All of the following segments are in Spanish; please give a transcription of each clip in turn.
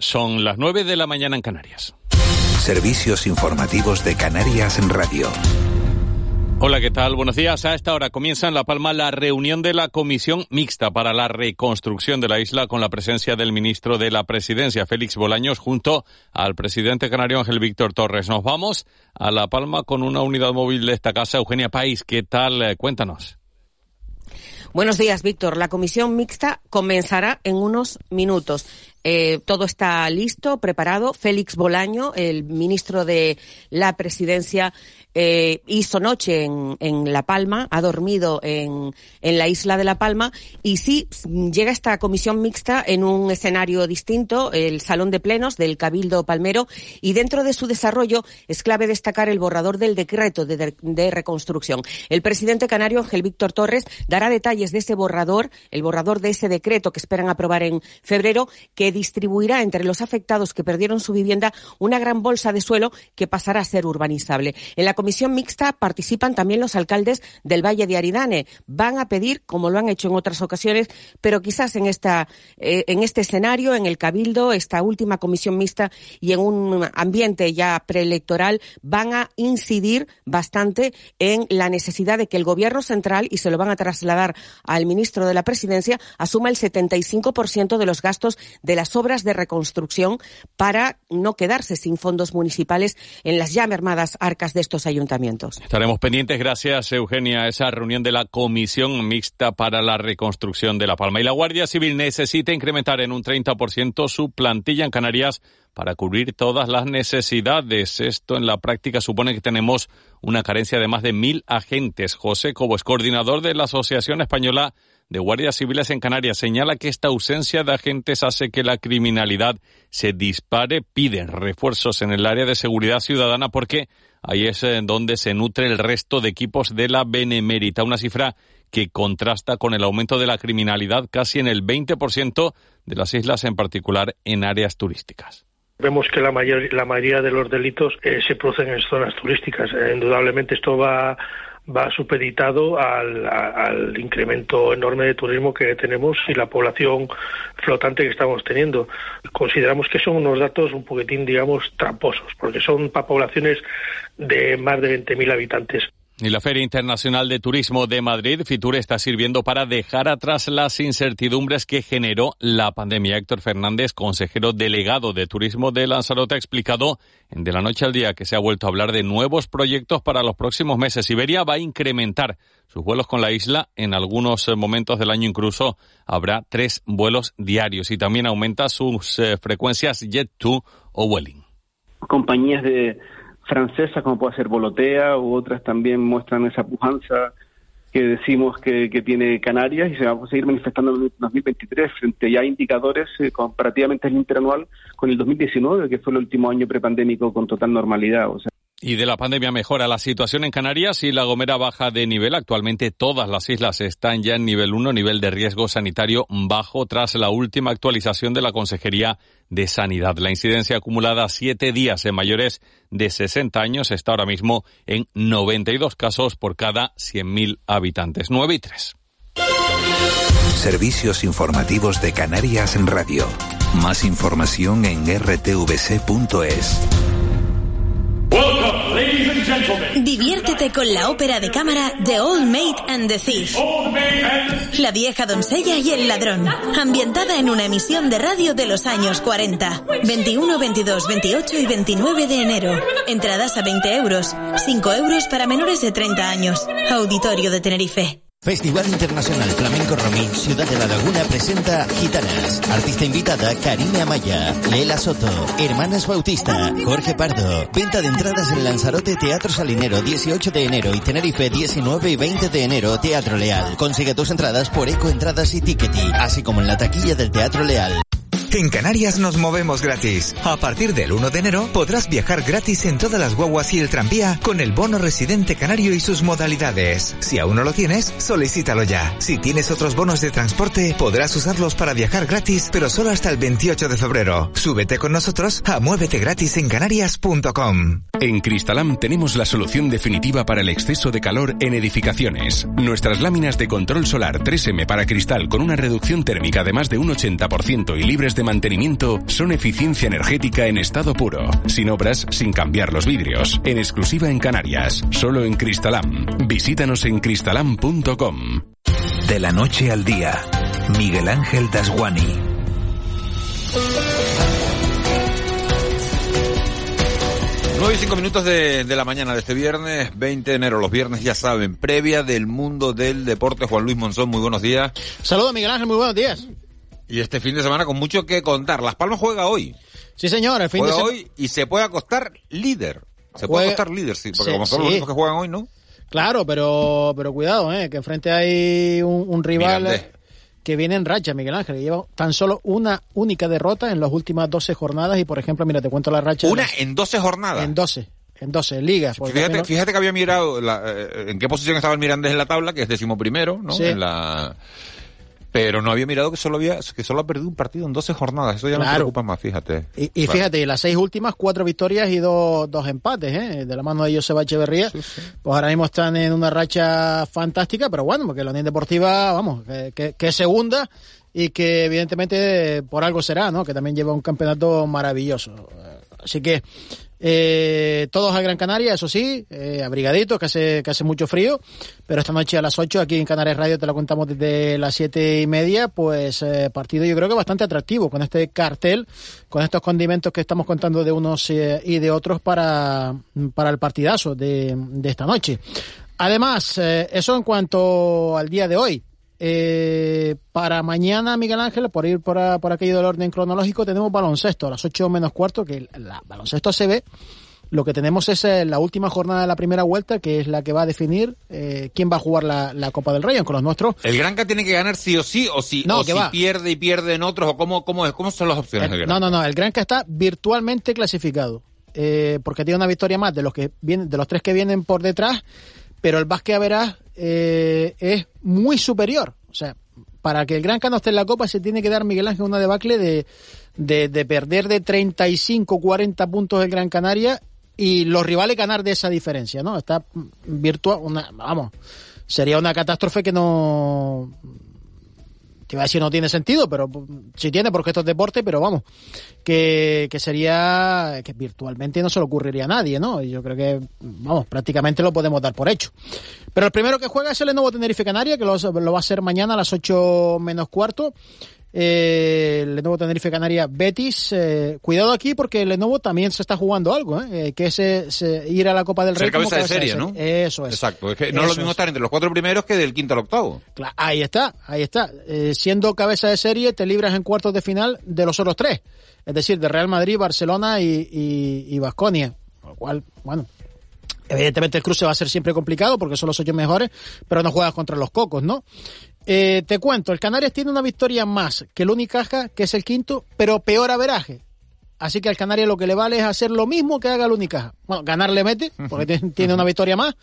Son las 9 de la mañana en Canarias. Servicios informativos de Canarias en Radio. Hola, ¿qué tal? Buenos días. A esta hora comienza en La Palma la reunión de la Comisión Mixta para la Reconstrucción de la isla con la presencia del ministro de la Presidencia, Félix Bolaños, junto al presidente canario Ángel Víctor Torres. Nos vamos a La Palma con una unidad móvil de esta casa. Eugenia País, ¿qué tal? Eh, cuéntanos. Buenos días, Víctor. La comisión mixta comenzará en unos minutos. Eh, todo está listo, preparado. Félix Bolaño, el ministro de la Presidencia, eh, hizo noche en, La Palma, ha dormido en, en, la isla de La Palma y sí llega esta comisión mixta en un escenario distinto, el Salón de Plenos del Cabildo Palmero y dentro de su desarrollo es clave destacar el borrador del decreto de, de reconstrucción. El presidente canario Ángel Víctor Torres dará detalles de ese borrador, el borrador de ese decreto que esperan aprobar en febrero, que distribuirá entre los afectados que perdieron su vivienda una gran bolsa de suelo que pasará a ser urbanizable. En la comisión mixta participan también los alcaldes del Valle de Aridane. Van a pedir, como lo han hecho en otras ocasiones, pero quizás en esta, eh, en este escenario, en el Cabildo, esta última comisión mixta y en un ambiente ya preelectoral, van a incidir bastante en la necesidad de que el gobierno central, y se lo van a trasladar al ministro de la Presidencia, asuma el 75% de los gastos de las obras de reconstrucción para no quedarse sin fondos municipales en las ya mermadas arcas de estos ayuntamientos. Estaremos pendientes, gracias Eugenia, a esa reunión de la Comisión Mixta para la Reconstrucción de La Palma. Y la Guardia Civil necesita incrementar en un 30% su plantilla en Canarias para cubrir todas las necesidades. Esto en la práctica supone que tenemos una carencia de más de mil agentes. José Cobo es coordinador de la Asociación Española de Guardias Civiles en Canarias señala que esta ausencia de agentes hace que la criminalidad se dispare. Pide refuerzos en el área de seguridad ciudadana porque ahí es en donde se nutre el resto de equipos de la Benemérita. Una cifra que contrasta con el aumento de la criminalidad casi en el 20% de las islas, en particular en áreas turísticas. Vemos que la, mayor, la mayoría de los delitos eh, se producen en zonas turísticas. Eh, indudablemente esto va va supeditado al, al, incremento enorme de turismo que tenemos y la población flotante que estamos teniendo. Consideramos que son unos datos un poquitín, digamos, tramposos, porque son para poblaciones de más de 20.000 habitantes. Y la Feria Internacional de Turismo de Madrid, Fitur, está sirviendo para dejar atrás las incertidumbres que generó la pandemia. Héctor Fernández, consejero delegado de Turismo de Lanzarote, ha explicado en De la Noche al Día que se ha vuelto a hablar de nuevos proyectos para los próximos meses. Iberia va a incrementar sus vuelos con la isla. En algunos momentos del año incluso habrá tres vuelos diarios y también aumenta sus eh, frecuencias Jet2 o Welling. Compañías de francesas como puede ser Volotea u otras también muestran esa pujanza que decimos que, tiene Canarias y se va a seguir manifestando en el 2023 frente ya a indicadores eh, comparativamente el interanual con el 2019, que fue el último año prepandémico con total normalidad. O sea, y de la pandemia mejora la situación en Canarias y La Gomera baja de nivel. Actualmente todas las islas están ya en nivel 1, nivel de riesgo sanitario bajo, tras la última actualización de la Consejería de Sanidad. La incidencia acumulada siete días en mayores de 60 años está ahora mismo en 92 casos por cada 100.000 habitantes. 9 y 3. Servicios informativos de Canarias en Radio. Más información en rtvc.es. Diviértete con la ópera de cámara The Old Maid and the Thief. La vieja doncella y el ladrón. Ambientada en una emisión de radio de los años 40. 21, 22, 28 y 29 de enero. Entradas a 20 euros. 5 euros para menores de 30 años. Auditorio de Tenerife. Festival Internacional Flamenco Romín Ciudad de la Laguna presenta Gitanas. Artista invitada Karina Amaya, Lela Soto, Hermanas Bautista, Jorge Pardo. Venta de entradas en Lanzarote Teatro Salinero 18 de enero y Tenerife 19 y 20 de enero Teatro Leal. Consigue tus entradas por Eco Entradas y Tickety, así como en la taquilla del Teatro Leal. En Canarias nos movemos gratis. A partir del 1 de enero podrás viajar gratis en todas las guaguas y el tranvía con el bono residente canario y sus modalidades. Si aún no lo tienes, solicítalo ya. Si tienes otros bonos de transporte, podrás usarlos para viajar gratis, pero solo hasta el 28 de febrero. Súbete con nosotros a muévetegratis en canarias.com. En Cristalam tenemos la solución definitiva para el exceso de calor en edificaciones. Nuestras láminas de control solar 3M para cristal con una reducción térmica de más de un 80% y libres de mantenimiento son eficiencia energética en estado puro, sin obras, sin cambiar los vidrios, en exclusiva en Canarias, solo en Cristalam. Visítanos en cristalam.com. De la noche al día, Miguel Ángel Dasguani. 9 y 5 minutos de, de, la mañana de este viernes, 20 de enero. Los viernes, ya saben, previa del mundo del deporte. Juan Luis Monzón, muy buenos días. Saludos, Miguel Ángel, muy buenos días. Y este fin de semana con mucho que contar. Las Palmas juega hoy. Sí, señor, el fin juega de hoy y se puede acostar líder. Se puede acostar líder, sí, porque sí, como son los únicos que juegan hoy, ¿no? Claro, pero pero cuidado, eh, que enfrente hay un, un rival Mirandés. que viene en racha, Miguel Ángel, que lleva tan solo una única derrota en las últimas 12 jornadas y, por ejemplo, mira, te cuento la racha. ¿Una en 12 jornadas? En 12. En 12, en ligas. Fíjate, que había mirado la, eh, en qué posición estaba el Mirandés en la tabla, que es décimo primero, ¿no? Sí. En la... Pero no había mirado que solo había, que solo ha perdido un partido en 12 jornadas. Eso ya claro. me preocupa más, fíjate. Y, y claro. fíjate, las seis últimas, cuatro victorias y dos, dos empates, ¿eh? De la mano de Joseba Echeverría. Sí, sí. Pues ahora mismo están en una racha fantástica, pero bueno, porque la Unión Deportiva, vamos, que, que, que es segunda y que evidentemente por algo será, ¿no? Que también lleva un campeonato maravilloso. Así que eh, todos a Gran Canaria, eso sí, eh, abrigaditos, que hace, que hace mucho frío, pero esta noche a las 8 aquí en Canarias Radio te lo contamos desde las siete y media, pues eh, partido yo creo que bastante atractivo con este cartel, con estos condimentos que estamos contando de unos eh, y de otros para, para el partidazo de, de esta noche. Además, eh, eso en cuanto al día de hoy. Eh, para mañana, Miguel Ángel, por ir por, a, por aquello del orden cronológico, tenemos baloncesto a las 8 menos cuarto, que la baloncesto se ve. Lo que tenemos es eh, la última jornada de la primera vuelta, que es la que va a definir eh, quién va a jugar la, la, Copa del Rey, con los nuestros. ¿El Granca tiene que ganar sí o sí? ¿O si, no, o si va. pierde y pierde en otros? ¿O cómo, cómo, es, cómo son las opciones? El, no, no, no. El Granca está virtualmente clasificado. Eh, porque tiene una victoria más de los que vienen, de los tres que vienen por detrás, pero el básquet a verás eh, es muy superior. O sea, para que el Gran Cano esté en la Copa se tiene que dar Miguel Ángel una debacle de, de, de perder de 35, 40 puntos el Gran Canaria y los rivales ganar de esa diferencia, ¿no? Está virtual, una, vamos, sería una catástrofe que no, te iba a decir no tiene sentido, pero sí tiene porque esto es deporte, pero vamos, que, que sería, que virtualmente no se le ocurriría a nadie, ¿no? Y yo creo que, vamos, prácticamente lo podemos dar por hecho. Pero el primero que juega es el Lenovo Tenerife Canaria, que lo, lo va a hacer mañana a las 8 menos cuarto. Eh, el Lenovo Tenerife Canaria Betis. Eh, cuidado aquí porque el Lenovo también se está jugando algo, ¿eh? que es, es, ir a la Copa del Rey. Ser cabeza, cabeza de serie, ¿no? Eso es. Exacto. Es que no es lo mismo es. estar entre los cuatro primeros que del quinto al octavo. Claro, ahí está, ahí está. Eh, siendo cabeza de serie, te libras en cuartos de final de los otros tres. Es decir, de Real Madrid, Barcelona y Vasconia. Y, y Con lo cual, bueno, Evidentemente el cruce va a ser siempre complicado porque son los ocho mejores, pero no juegas contra los cocos, ¿no? Eh, te cuento, el Canarias tiene una victoria más que el Unicaja, que es el quinto, pero peor averaje. Así que al Canarias lo que le vale es hacer lo mismo que haga el Unicaja. Bueno, ganar le mete, porque tiene una victoria más,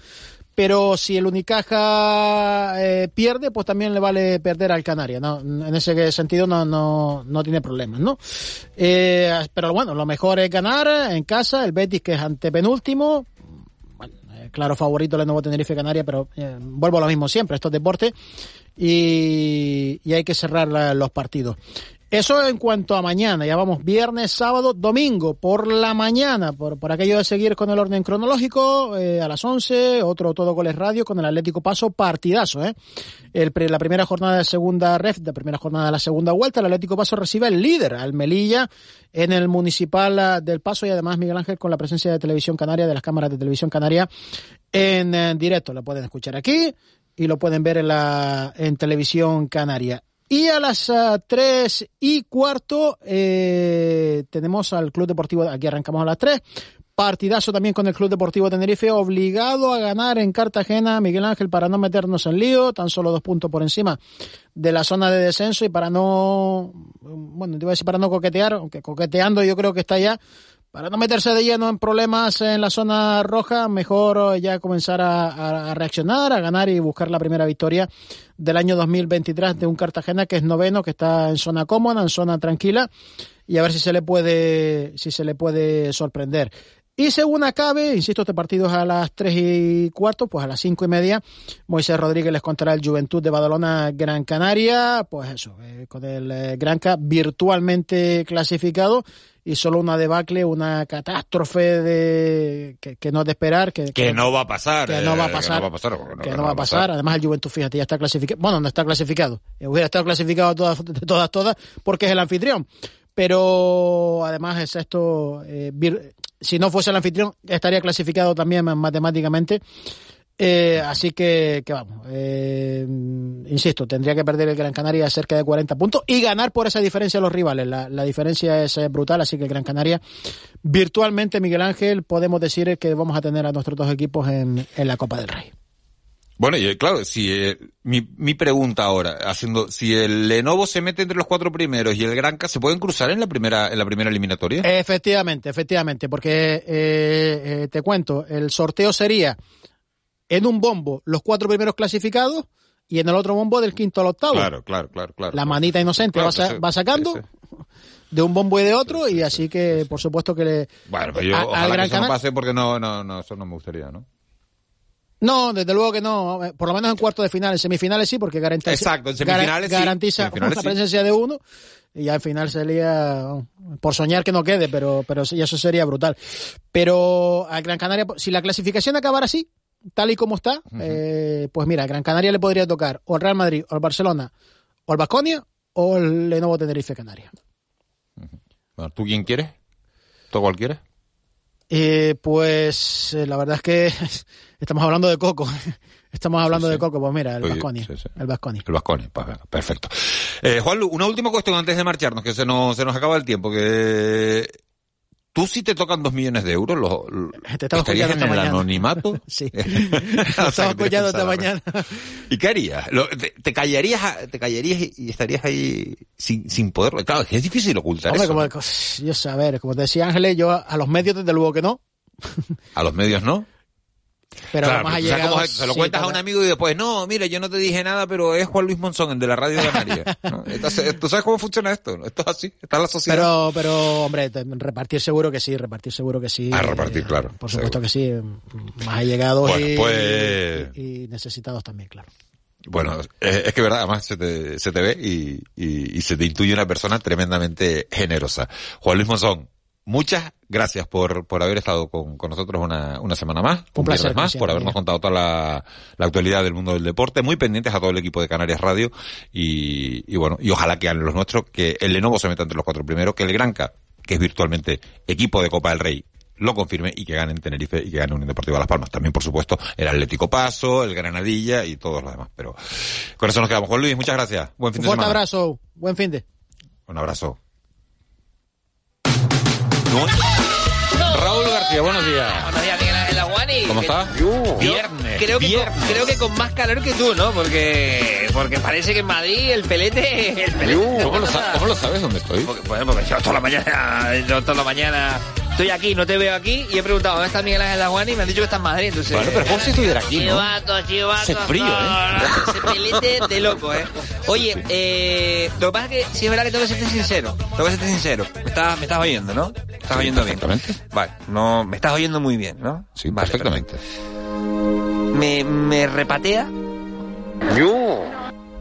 pero si el Unicaja eh, pierde, pues también le vale perder al Canarias. ¿no? En ese sentido no, no, no tiene problemas, ¿no? Eh, pero bueno, lo mejor es ganar en casa, el Betis que es antepenúltimo, claro favorito el nuevo Tenerife Canaria, pero eh, vuelvo a lo mismo siempre, esto es deporte y, y hay que cerrar la, los partidos. Eso en cuanto a mañana, ya vamos viernes, sábado, domingo, por la mañana, por, por aquello de seguir con el orden cronológico, eh, a las 11, otro Todo Goles Radio con el Atlético Paso, partidazo, ¿eh? El, la primera jornada de segunda ref, la primera jornada de la segunda vuelta, el Atlético Paso recibe al líder, al Melilla, en el Municipal del Paso y además Miguel Ángel con la presencia de Televisión Canaria, de las cámaras de Televisión Canaria en, en directo. Lo pueden escuchar aquí y lo pueden ver en la en Televisión Canaria. Y a las uh, tres y cuarto eh, tenemos al Club Deportivo, aquí arrancamos a las tres, partidazo también con el Club Deportivo Tenerife, obligado a ganar en Cartagena, Miguel Ángel, para no meternos en lío, tan solo dos puntos por encima de la zona de descenso y para no, bueno, te iba a decir para no coquetear, aunque coqueteando yo creo que está ya, para no meterse de lleno en problemas en la zona roja, mejor ya comenzar a, a, reaccionar, a ganar y buscar la primera victoria del año 2023 de un Cartagena que es noveno, que está en zona cómoda, en zona tranquila y a ver si se le puede, si se le puede sorprender. Y según acabe, insisto, este partido es a las tres y cuarto, pues a las cinco y media, Moisés Rodríguez les contará el Juventud de Badalona Gran Canaria, pues eso, eh, con el eh, Granca virtualmente clasificado y solo una debacle, una catástrofe de que, que no es de esperar. Que, Que no va a pasar. Que no va a eh, pasar. Que no va a pasar. porque que no va a pasar. Además, el Juventud, fíjate, ya está clasificado. Bueno, no está clasificado. Eh, Hubiera estado clasificado todas, de todas, todas, porque es el anfitrión. Pero además es esto, eh, vir- si no fuese el anfitrión, estaría clasificado también ma- matemáticamente. Eh, así que, que vamos, eh, insisto, tendría que perder el Gran Canaria cerca de 40 puntos y ganar por esa diferencia los rivales. La, diferencia es brutal, así que el Gran Canaria, virtualmente, Miguel Ángel, podemos decir que vamos a tener a nuestros dos equipos en la Copa del Rey. Bueno, y eh, claro, si eh, mi, mi pregunta ahora, haciendo, si el Lenovo se mete entre los cuatro primeros y el Granca, ¿se pueden cruzar en la primera, en la primera eliminatoria? Efectivamente, efectivamente, porque eh, eh, te cuento, el sorteo sería en un bombo los cuatro primeros clasificados y en el otro bombo del quinto al octavo. Claro, claro, claro, claro. La manita inocente Claro, va, sa- va sacando de un bombo y de otro y así que por supuesto que le Bueno, pues yo, a- al ojalá que eso no pase porque no, no, no, eso no me gustaría, ¿no? No, desde luego que no. Eh, Por lo menos en cuartos de final. En semifinales sí, porque garantiza, Exacto, en semifinales garantiza Semifinales una sí. presencia de uno. Y ya al final sería, por soñar que no quede, pero, pero sí, eso sería brutal. Pero a Gran Canaria, si la clasificación acabara así, tal y como está, eh, pues mira, a Gran Canaria le podría tocar o el Real Madrid, o el Barcelona, o el Basconia, o el Lenovo Tenerife Canaria. Bueno, ¿Tú quién quieres? ¿Tú cuál quieres? Eh, pues eh, la verdad es que estamos hablando de Coco. Estamos hablando de Coco, pues mira, el Oye, Basconia. sí. El Basconia. El Vasconi, pues venga, perfecto. Eh, Juanlu, una última cuestión antes de marcharnos, que se nos, se nos acaba el tiempo, que tú si te tocan dos millones de euros, lo, lo- Te ¿estarías en el mañana. anonimato? Sí. Sea, Estaba escuchando esta mañana. ¿Y qué harías? Lo- te, te callarías, te callarías y- estarías ahí sin, sin poder. Claro, es que es difícil ocultar Hombre, eso. como, ¿no? yo sé, a ver, como te decía Ángeles, yo a, a los medios desde luego que no, A los medios no. Pero Claro, allegados, cómo es, se lo sí, cuentas a un amigo y después, no, mira, yo no te dije nada, pero es Juan Luis Monzón, el de la radio de María. ¿no? Entonces, ¿Tú sabes cómo funciona esto? Esto es así, está la sociedad. Pero, pero, hombre, repartir seguro que sí, repartir seguro que sí. Ah, repartir, Eh, claro, Por supuesto que sí, más allegados Bueno, y, pues- y- y necesitados también, claro. Bueno, es, es que verdad, además se te, se te ve y, y, y se te intuye una persona tremendamente generosa. Juan Luis Monzón, muchas gracias por, por haber estado con, con nosotros una, una semana más, Un placer, viernes más, por habernos contado toda la, la actualidad del mundo del deporte, muy pendientes a todo el equipo de Canarias Radio y, y bueno, y ojalá que hagan los nuestros, que el Lenovo se meta entre los cuatro primeros, que el Granca, que es virtualmente equipo de Copa del Rey, lo confirme y que gane en Tenerife y que gane Unión Deportiva Las Palmas. También, por supuesto, el Atlético Paso, el Granadilla y todos los demás. Pero con eso nos quedamos. Juan Luis, muchas gracias. Buen fin Un de fuerte semana. abrazo, buen fin de. Un abrazo. Raúl García, buenos días. Buenos días, Miguel Ángel Aguani. ¿Cómo estás? Viernes, Creo que, viernes. Con, creo que con más calor que tú, ¿no? Porque porque parece que en Madrid el pelete... El pelete ¿Cómo lo, sa- cómo lo sabes dónde estoy? Porque, bueno, porque yo toda la mañana, yo toda la mañana estoy aquí, no te veo aquí, y he preguntado, ¿dónde está Miguel Ángel Aguani? Y me han dicho que está en Madrid, entonces... Bueno, pero ¿cómo si estuviera aquí, no? Chivato, chivato. Frío, ¿eh? no, no, ese pelete de loco, ¿eh? Oye, eh, lo que pasa es que sí es verdad que tengo que serte sincero. Tengo que serte sincero. Me estás, me estás oyendo, ¿no? Me estás oyendo bien. Perfectamente. Vale, no, me estás oyendo muy bien, ¿no? Sí, Vale, perfectamente. Me, me repatea. Yo.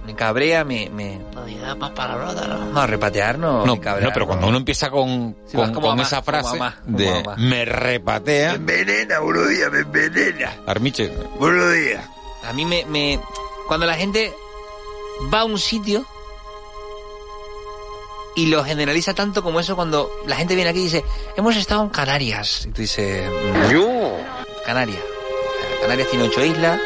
Me cabrea, me, me... No digas más palabrotas, ¿no? No, repatear no, No, me cabrea, no, pero cuando uno empieza con, con, como con mamá, esa como frase de mamá. me repatea, envenena, buenos días, me envenena. Armiche, Buenos días. A mí me, me... Cuando la gente va a un sitio y lo generaliza tanto como eso cuando la gente viene aquí y dice, hemos estado en Canarias. Y tú dices, yo. Canarias. Canarias tiene ocho islas,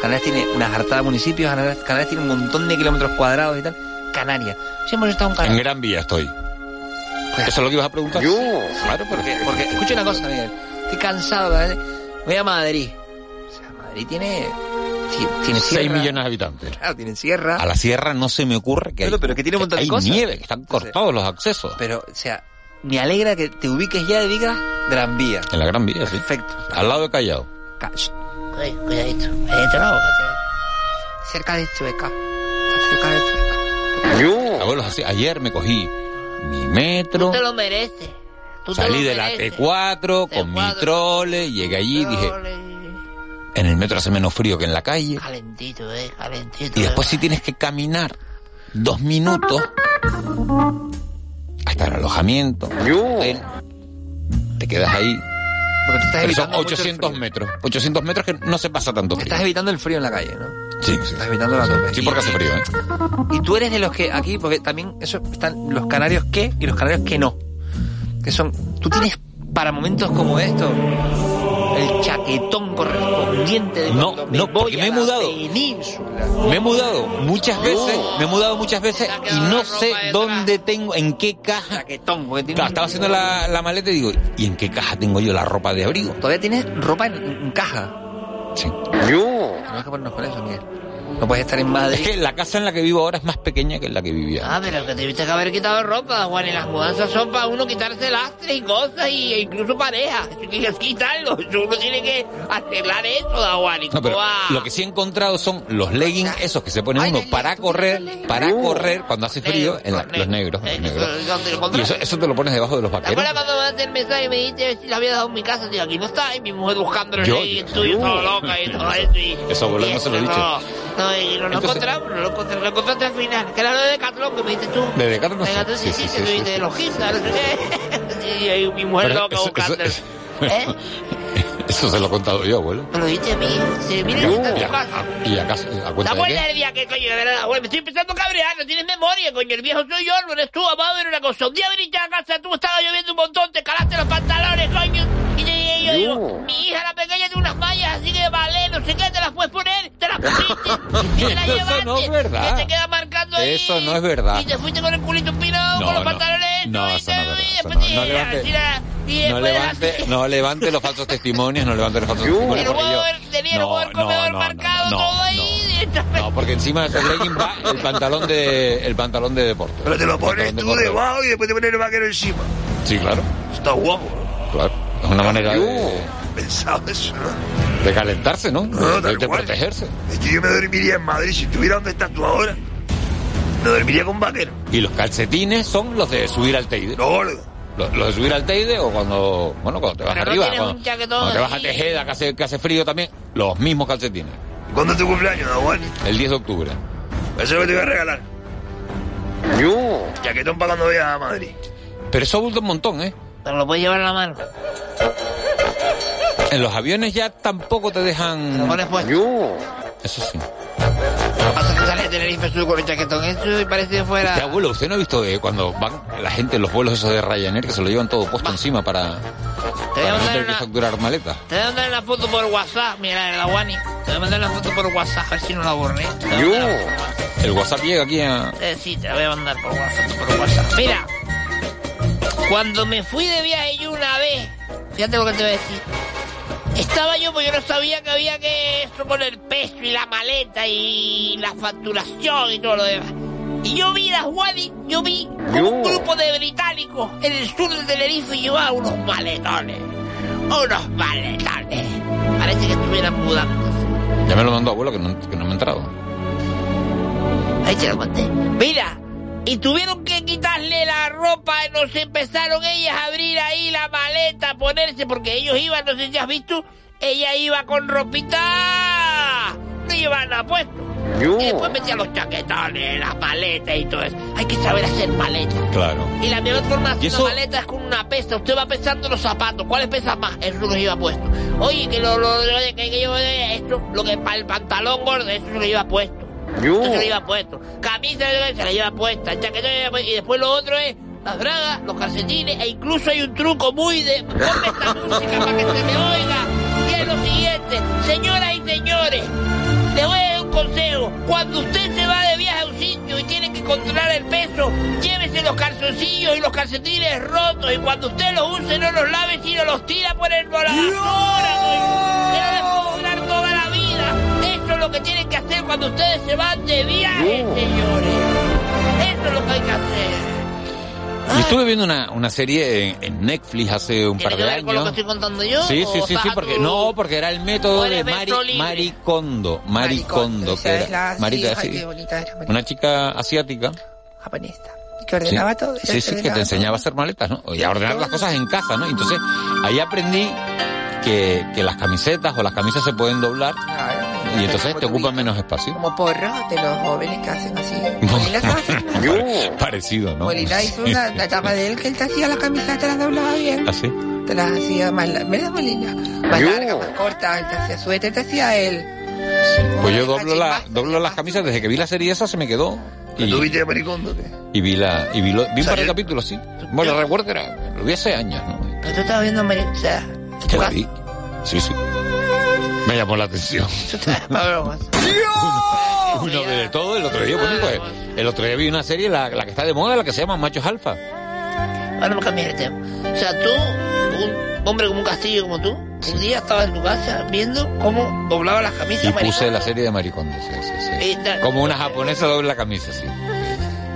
Canarias tiene una hartada de municipios, Canarias, tiene un montón de kilómetros cuadrados y tal. Canarias. Sí, hemos estado en en Canarias. Gran Vía estoy. ¿Eso es lo que ibas a preguntar? Yo. Claro, Porque, porque escucha una cosa, Miguel. Estoy cansado. ¿verdad? Voy a Madrid. O sea, Madrid tiene... Tiene, tiene 6 sierra. millones de habitantes. Claro, tiene sierra. A la sierra no se me ocurre que hay, Pero, pero que tiene un montón de hay cosas. nieve, que están cortados los accesos. Pero, o sea, me alegra que te ubiques ya y digas Gran Vía. En la Gran Vía, sí. Perfecto. Al lado de Callao. Ca- cuidadito. Cuidadito, no. Cerca de Chueca. Cerca de Chueca. Así, ayer me cogí mi metro. lo mereces. Tú te Salí lo de la mereces. T4 con mi T4. trole, llegué allí y dije, en el metro hace menos frío que en la calle. Calentito, eh, calentito. Y después eh. si tienes que caminar dos minutos hasta el alojamiento, hotel, te quedas ahí. Porque tú estás Pero son evitando el 800 frío. metros. 800 metros que no se pasa tanto frío. Estás evitando el frío en la calle, ¿no? Sí, sí. Estás evitando la tope. Sí, porque hace frío, ¿eh? Y tú eres de los que aquí, porque también eso están los canarios que y los canarios que no. Que son, tú tienes para momentos como estos el chaquetón correspondiente de No, no, porque me he mudado. península. Me he mudado muchas veces, me he mudado muchas veces y no sé dónde tengo, en qué caja. Chaquetón, porque Claro, estaba haciendo la, la maleta y digo, ¿y en qué caja tengo yo la ropa de abrigo? Todavía tienes ropa en, en caja. Sí. Tenemos que ponernos con eso, Miguel. No puedes estar en Madrid. Es que la casa en la que vivo ahora es más pequeña que en la que vivía. Ah, pero que tuviste que haber quitado ropa, Juan, y las mudanzas son para uno quitarse lastres y cosas, y, e incluso. Eso hay que quitarlo, uno tiene que arreglar eso, da Juan, No, pero lo que sí he encontrado son los leggings esos que se pone uno para correr, para correr cuando hace frío, en la- los negros. los negros. ¿Dónde lo Y eso, eso te lo pones debajo de los ¿Te vaqueros. acuerdas cuando me mandaste el mensaje y me dijiste si lo había dejado en mi casa? Tío, aquí no está, y mi mujer buscando los Yo- leggings tuyos, todo loca y todo eso. Y, Eso, y no se lo he dicho. No, y no lo Entonces- encontramos, no lo encontramos, lo encontraste al final, que era lo de Decathlon que me dijiste tú. De Decathlon, sé. Decathlon, sí, Sí, sí, que sí, de los hipsters, no sé qué. Y ahí mi mujer loca eso- buscando. ¿Eh? Eso se lo he contado yo, abuelo. Me lo a mí. Sí, mira, Y a- tu casa. ¿Y acaso a ¿Te cuenta de qué? día que, coño, de verdad, güey, me estoy empezando a cabrear, no tienes memoria, coño, el viejo soy yo, no eres tú, vamos a ver una cosa, un día viniste a casa, tú estaba lloviendo un montón, te calaste los pantalones, coño, y yo, y yo digo, mi hija la pequeña tiene unas mallas así que vale, no sé qué, te las puedes poner, te las pusiste, y te las Eso llevaste, no es verdad. que te queda marcando ahí, Eso no es verdad. y te fuiste con el culito empinado, No, con los no. pantalones, No, y eso te- no es verdad, y eso después no. No levante- No levante, así- no levante los falsos testimonios, no levante los falsos testimonios. el porque huevo yo- del- tenía el No, del no, comedor no, marcado no, todo ahí, No, porque encima de esos leggings va el pantalón de, el pantalón de deporte. Pero te lo El pones tú debajo y después te pones el vaquero encima. Sí, claro. Está guapo. Claro. Es una manera de, Pensado eso, ¿no? de calentarse, ¿no? No, De, de protegerse. Es que yo me dormiría en Madrid si estuviera donde estás tú ahora. Me dormiría con vaquero. Y los calcetines son los de subir al Teide. No. Los, los de subir al Teide o cuando, bueno, cuando te vas Pero arriba. Cuando, cuando te vas a. Tejeda, que hace, que hace frío también. Los mismos calcetines. ¿Cuándo es tu cumpleaños, Dawan? El 10 de octubre. Eso es lo que te voy a regalar. Yo. Chaquetón para cuando vayas a Madrid. Pero eso abulta un montón, ¿eh? Pero lo puedes llevar en la mano. En los aviones ya tampoco te Lo dejan... pones puesto. Eso sí. Pasa que sale de Tenerife tú con el chaquetón eso y parece que fuera... Usted, abuelo, ¿usted no ha visto eh, cuando van la gente en los vuelos esos de Ryanair que se lo llevan todo puesto encima para, Te voy para a no mandar tener que una... facturar maleta? Te voy a mandar una foto por WhatsApp, mira, la Wani. Te voy a mandar una foto por WhatsApp, a ver si no la borré. Foto. El WhatsApp llega aquí a... Eh, sí, te la voy a mandar por WhatsApp, por WhatsApp. Mira, cuando me fui de viaje yo una vez, fíjate lo que te voy a decir. Estaba yo porque yo no sabía que había que eso con el peso y la maleta y la facturación y todo lo demás. Y yo vi las Wadi, yo vi como un grupo de británicos en el sur de Tenerife llevaban unos maletones. Unos maletones. Parece que estuvieran mudando. Ya me lo mandó abuelo que no, que no me ha entrado. Ahí te lo mandé. Mira, y tuvieron que quitarle la ropa, nos empezaron ellas a abrir ahí la maleta, a ponerse, porque ellos iban, no sé si has visto, ella iba con ropita, no llevaba nada puesto. Y después metía los chaquetones, las maletas y todo eso. Hay que saber hacer maletas. Claro. Y la mejor forma de ¿Y hacer eso? una maleta es con una pesa. Usted va pesando los zapatos. ¿Cuáles pesan más? Eso los lleva puesto. Oye, que lo, lo, lo que, de esto, lo que para el pantalón gordo, eso se lo lleva puesto. Eso se lo lleva puesto. Camisa se la lleva puesta. Lleva puesta. Y después lo otro es las bragas, los calcetines. E incluso hay un truco muy de... Ponme esta música para que se me oiga. Y es lo siguiente. Señoras y señores, le voy a dar un consejo. Cuando usted se va de viaje a un sitio y tiene que controlar el peso, llévese los calzoncillos y los calcetines rotos. Y cuando usted los use, no los lave, sino los tira por el basura. coño. Que no les durar toda la vida. Eso es lo que tienen que hacer cuando ustedes se van de viaje, señores. Eso es lo que hay que hacer. Y estuve viendo una, una serie en, en Netflix hace un par ¿Tiene de ver con lo que años. estoy contando yo? Sí, sí, ¿O sí, sí, porque tu- no, porque era el método de Mari? Maricondo, Maricondo, que era la- sí, Marita, ay, sí. qué bonita era, Marita. una chica asiática japonesa. que ordenaba todo. ella Sí, sí, que ordenaba te enseñaba a hacer maletas, ¿no? Y a ordenar las cosas en casa, ¿no? Entonces, ahí aprendí que, que las camisetas o las camisas se pueden doblar y entonces te ocupan menos espacio. Como porro de los jóvenes que hacen así. Molina hacer. Parecido, ¿no? Molina hizo una, la etapa de él que él te hacía las camisas, te las doblaba bien. ¿Así? Te las hacía más largas, ¿verdad, Molina? Más largas, más cortas, él te hacía suéter, te hacía él. Pues yo doblo, la, doblo las camisas desde que vi la serie esa se me quedó. Y, ¿Tú viste y vi la, y vi, lo, vi un par de capítulos, sí. Bueno, recuerdo que era, lo vi hace años, ¿no? Pero tú estabas viendo Molina, o sea, Que la vi. Sí, sí. Me llamó la atención. Uno de todo, el otro día, bueno, pues, el otro día vi una serie, la, la que está de moda, la que se llama Machos Alfa. Ahora me cambies el tema. O sea, tú, un hombre como un castillo como tú, un día estabas en tu casa viendo cómo doblaba las camisas Y puse la serie de Maricondo, sí, sí, sí. Da- Como una japonesa dobla la camisa, sí.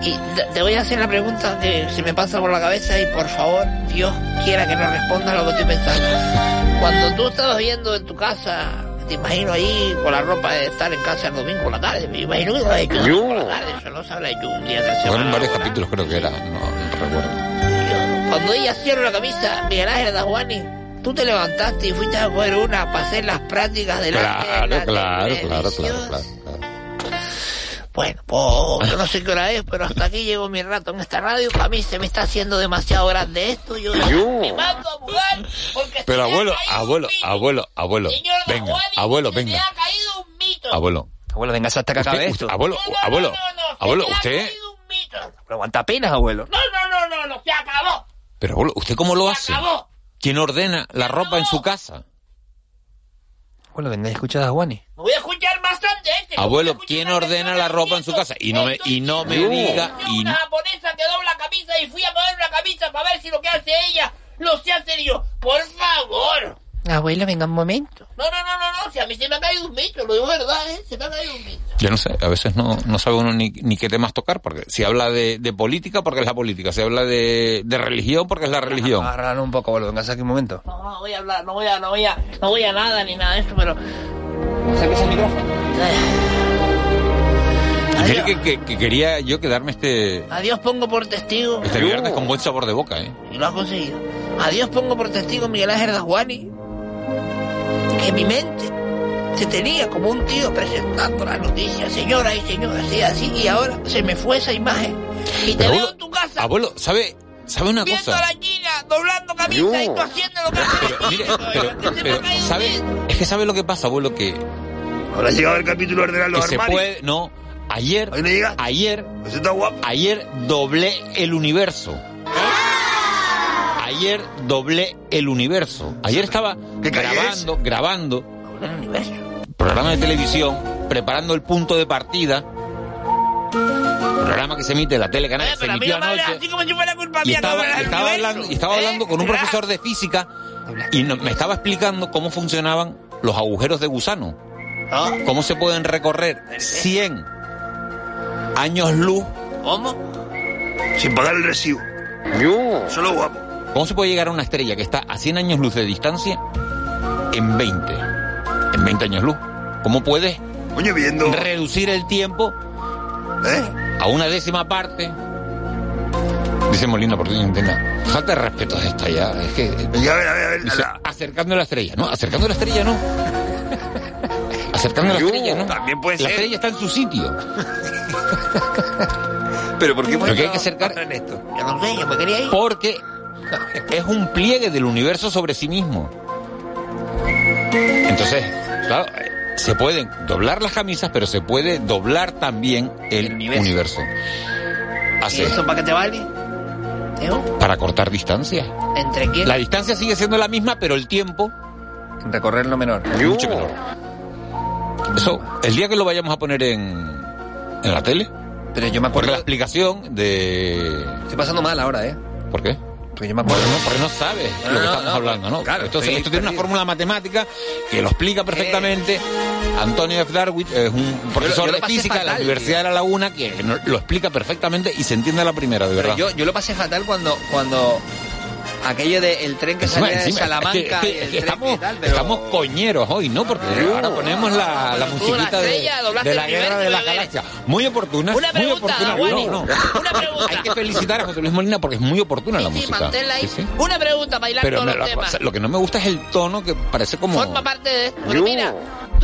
Y te- te voy a hacer la pregunta que se me pasa por la cabeza y por favor, Dios quiera que no respondas lo que estoy pensando. Cuando tú estabas viendo en tu casa, te imagino ahí con la ropa de estar en casa el domingo por la tarde, me imagino que has hecho Yo. por la tarde, eso no se habla hecho un día de la Fueron varios capítulos, creo que era, no, no recuerdo. Cuando ella cierra la camisa, Miguel Ángel Dajuani, tú te levantaste y fuiste a coger una para hacer las prácticas de Claro, la claro, televisión. claro, claro, claro. Bueno, pues yo no sé qué hora es, pero hasta aquí llegó mi rato en esta radio. Para mí se me está haciendo demasiado grande esto. Yo, Yo. me mando a mudar porque Pero abuelo, ha caído abuelo, un mito. abuelo, abuelo, Señor venga, Dajuani, abuelo, me venga, ha caído un mito. abuelo. Abuelo, venga hasta que Usted- acabe usted- esto. abuelo, abuelo, abuelo, usted, Pero aguanta apenas, abuelo. No, no, no, no, no, se acabó. pero abuelo, ¿usted cómo lo hace? acabó. ¿Quién ordena la ropa en su casa? Abuelo, venga, escucha a Juani. Me voy a escuchar más antes. Este. Abuelo, ¿quién ordena la ropa en su casa? Y no me, y no me diga, y una japonesa que dobla camisa y fui a poner una camisa para ver si lo que hace ella lo sé hacer yo. Por favor. Abuelo, venga un momento. No, no, no, no, no. Si a mí se me ha caído un mito, lo digo verdad, ¿eh? Se me ha caído un mito. Yo no sé, a veces no, no sabe uno ni, ni qué temas tocar, porque si habla de, de política, porque es la política, si habla de, de religión, porque es la religión. Agarrar un poco, abuelo, venga aquí un momento. No, no voy a hablar, no voy a, no voy a, no voy a nada ni nada de esto, pero. Sáquese el micrófono. Mire que, que- que quería yo quedarme este, Adiós pongo por testigo. este viernes con buen sabor de boca, ¿eh? Y lo ha conseguido. Adiós pongo por testigo Miguel Ángel Dajuani que mi mente se tenía como un tío presentando las noticias, señoras y señoras, y así, y ahora se me fue esa imagen. Y te Pero, veo abuelo, en tu casa abuelo, ¿sabe, sabe una viendo cosa? a la China doblando camisa y tú haciendo lo que. Mire, pero, pero, ¿sabe? Es que sabe lo que pasa, abuelo, que... Ahora ha llegado el capítulo de ordenar que los se puede, no, ayer, Hoy no llega. ayer, Eso está guapo. ayer doblé el universo. Ayer doblé el universo. Ayer estaba ¿Qué calle grabando, grabando El universo. programa de televisión, preparando el punto de partida. Programa que se emite en la tele canal, Eh, se emitió anoche. Y estaba, el estaba hablando, y estaba ¿Eh? hablando con un profesor de física y no- me estaba explicando cómo funcionaban los agujeros de gusano. ¿Ah? Cómo se pueden recorrer 100 años luz. ¿Cómo? Sin pagar el recibo. Solo guapo. ¿Cómo se puede llegar a una estrella que está a 100 años luz de distancia en 20? En 20 años luz. ¿Cómo puedes Coño, viendo. reducir el tiempo ¿Eh? a una décima parte? Dice Molina, por Dios, entienda. Falta de respeto es esta ya. Es que Ya, a ver, a ver, a ver. Dice, la- acercando la estrella, ¿no? Acercando la estrella, ¿no? Acercando la Yo, estrella, ¿no? también puede la ser. estrella está en su sitio. Pero ¿por qué Lo que hay que acercar en esto? Yo no sé, yo me quería ir. porque es un pliegue del universo sobre sí mismo. Entonces, claro, se pueden doblar las camisas, pero se puede doblar también el, El universo. universo. ¿Y eso para qué te vale? Para cortar distancias. ¿Entre quién? La distancia sigue siendo la misma, pero el tiempo Recorrer lo menor. mucho menor. Eso, el día que lo vayamos a poner en, en la tele, Pero yo me porque acuerdo... la explicación de... Estoy pasando mal ahora, ¿eh? ¿Por qué? Porque yo me acuerdo... Porque no sabes No, lo que no, estamos no, hablando, ¿no? claro, Entonces, esto tiene una fórmula matemática que lo explica perfectamente. Antonio F. Darwin es un profesor yo de física de la Universidad de La Laguna que lo explica perfectamente y se entiende a la primera, de Pero verdad. yo, yo lo pasé fatal cuando, cuando Aquello del tren que salía de Encima, Salamanca es que- es que- y el es que tren estamos, y tal, pero... estamos coñeros hoy, ¿no? Porque ahora ponemos la, la musiquita de, estrella, de la el guerra de la galaxia. Muy oportuna, Una muy pregunta, oportuna. Wally. No, no. Una pregunta. Hay que felicitar a José Luis Molina porque es muy oportuna la Sí, música. ahí. Sí. Una pregunta Pero todos me- los lo, temas. lo que no me gusta es el tono que parece como... Forma parte de Yo. mira,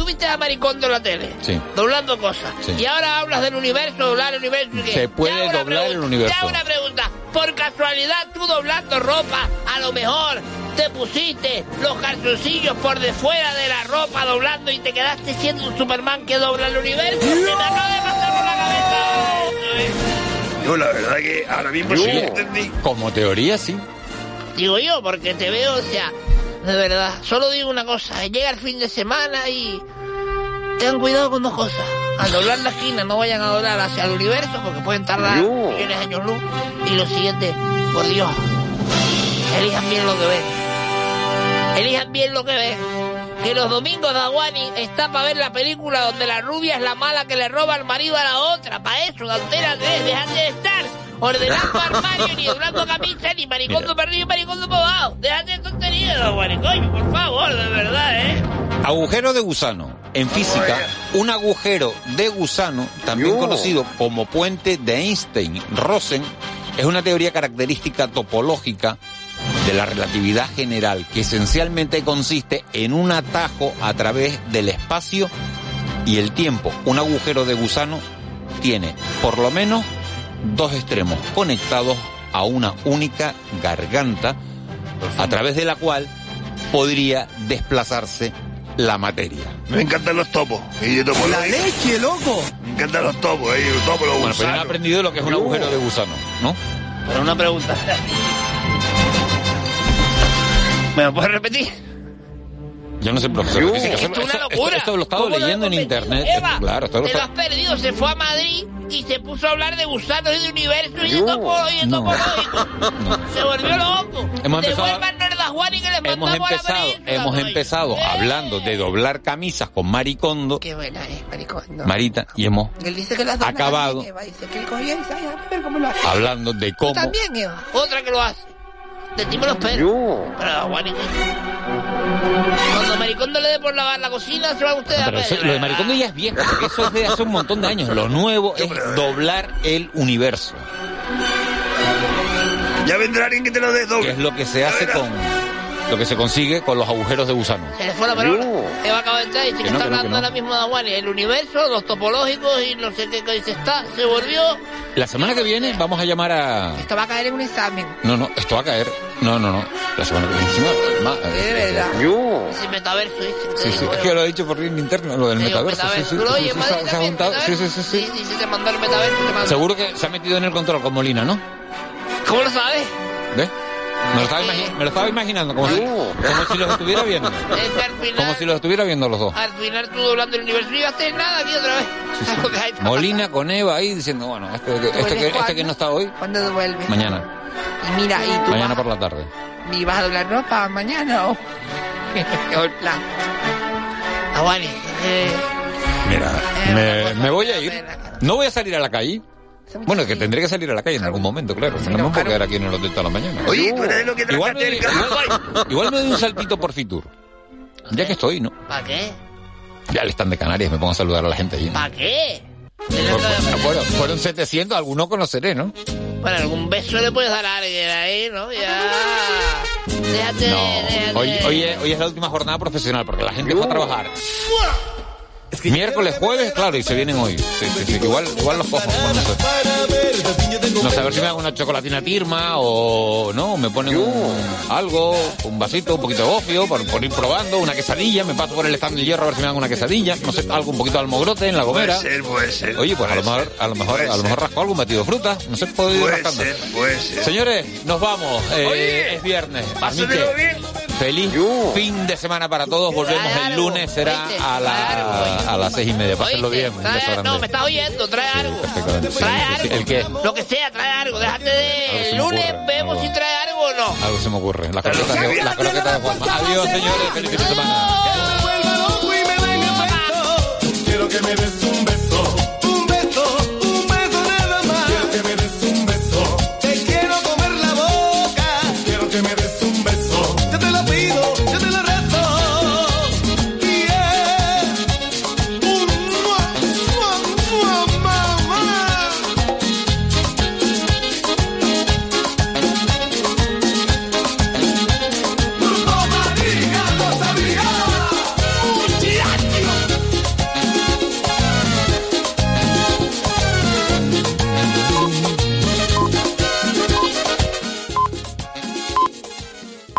tú viste a Maricondo en la tele, Sí. doblando cosas. Sí. Y ahora hablas del universo, doblar el universo. ¿y qué? Se puede doblar el universo. Te hago una pregunta. Por casualidad, tú doblando ropa, a lo mejor te pusiste los calzoncillos por de fuera de la ropa doblando y te quedaste siendo un Superman que dobla el universo. Se me acaba de pasar por la cabeza. Yo la verdad que ahora mismo sí Yo, entendí. Como teoría, sí. Digo yo, porque te veo, o sea, de verdad. Solo digo una cosa, llega el fin de semana y tengan cuidado con dos cosas. Al doblar la esquina no vayan a doblar hacia el universo porque pueden tardar millones de años luz. Y lo siguiente, por Dios, elijan bien lo que ven. Elijan bien lo que ven. Que los domingos de Aguani está para ver la película donde la rubia es la mala que le roba al marido a la otra. Para eso, la antena 3, dejan de estar ordenando armarios, ni doblando camisas, ni y maricondo para abajo. Déjate de tonterías, por favor, de verdad, ¿eh? Agujero de gusano. En física, un agujero de gusano, también conocido como puente de Einstein-Rosen, es una teoría característica topológica de la relatividad general que esencialmente consiste en un atajo a través del espacio y el tiempo. Un agujero de gusano tiene por lo menos dos extremos conectados a una única garganta a través de la cual podría desplazarse la materia. Me encantan los topos. Y yo topo ¡La leche, loco! Me encantan los topos, eh, los topos, los Bueno, pero ya han gusanos. aprendido lo que es un agujero de gusano, ¿no? Pero una pregunta. ¿Me lo puedes repetir? Yo no soy profesor. Esto es Esto, una esto- locura. esto lo he estado ¿Cómo lo leyendo en internet. Eva, claro, esto lo te lo has perdido. Se fue a Madrid y se puso a hablar de gusanos y de universo y de topo y de No. Se volvió loco. Hemos empezado- Dajuani que les Hemos la empezado, península, hemos empezado hablando de doblar camisas con Maricondo, Qué buena es, maricondo. Marita, y hemos Él dice que las dos acabado narices, Eva, dice que él cogía y dice, "Ay, a ver cómo lo hace. hablando de cómo también, Eva. Otra que lo hace. De ti me los pelos. Pero Dajuani, Cuando Maricondo le dé por lavar la cocina, se van ustedes a Pero eso- lo de Maricondo ya es viejo, porque eso es de hace un montón de años. Lo nuevo es doblar el universo, Ya vendrá alguien que te lo desdoble. que es lo que se hace con lo que se consigue con los agujeros de gusano. Se le fue la palabra. Eva acaba de entrar y dice que, no, está que no, que hablando no. ahora mismo de Aguani. El universo, los topológicos y no sé qué dice está. Se volvió. La semana que viene vamos a llamar a Esto va a caer en un examen. No, no, esto va a caer. No, no, no. La semana que viene encima. ma- De verdad. Yo. Ese metaverso dice. Sí, sí, es que lo he dicho por línea interna, lo del metaverso. Sí, sí, sí, sí, se ha- se juntado. Sí, sí, sí, sí. Sí, sí, te mandó el metaverso. Seguro que se ha metido en el control con Molina, ¿no? ¿Cómo lo sabes? ¿Ves? Me lo estaba, imagi- me lo estaba imaginando, como si, como si los estuviera viendo. Final, Como si los estuviera viendo los dos. al final tú doblando el universo a hacer nada aquí otra vez. Molina con Eva ahí diciendo, bueno, este, que- este, que, este que no está hoy, ¿Cuándo vuelves? mañana. Y mira, y tú Mañana vas, por la tarde. y vas a doblar ropa mañana o... Aguani, eh, Mira, me, me voy a ir. No voy a salir a la calle. Bueno, que tendré que salir a la calle en algún momento, claro. No me puedo quedar aquí en el hotel toda la mañana. Oye, tú eres lo que igual, me, doy- igual, igual me doy un saltito por Fitur. Ya que estoy, ¿no? ¿para qué? Ya le están de Canarias, me pongo a saludar a la gente allí. ¿no? ¿Para qué? Fueron, fueron 700, algunos conoceré, ¿no? Bueno, algún beso le puedes dar a alguien ahí, ¿no? Ya. Déjate, No. déjate. Hoy, hoy, es, hoy es la última jornada profesional porque la gente fue a trabajar. Miércoles, jueves, claro, y se vienen hoy. Sí, sí, sí. Igual, igual los cojo. bueno, no sé. No sé, a ver si me hago una chocolatina tirma o no, me ponen un- algo, un vasito, un poquito de gofio, por, por ir probando, una quesadilla, me paso por el stand del hierro a ver si me hago una quesadilla, no sé, algo un poquito de almogrote en la gomera. Puede ser, puede ser. Oye, pues a lo mejor, a lo mejor, a lo mejor rasco algún batido de fruta, no sé, puedo ir Puede rascando. ser, puede ser. Señores, nos vamos. Eh, Oye, es viernes. Que bien. feliz fin de semana para todos. Volvemos el lunes, será a, la, a las seis y media. Pásenlo bien. Un beso Trae, grande. no, me estás oyendo, trae algo. Trae sí, sí. algo. ¿El qué? Lo que sea, trae algo. Déjate de. El lunes ocurre, vemos algo. si trae algo o no. Algo se me ocurre. La croqueta de, la croqueta de Juanma. Adiós, señores. Feliz fin de semana. Quiero que me des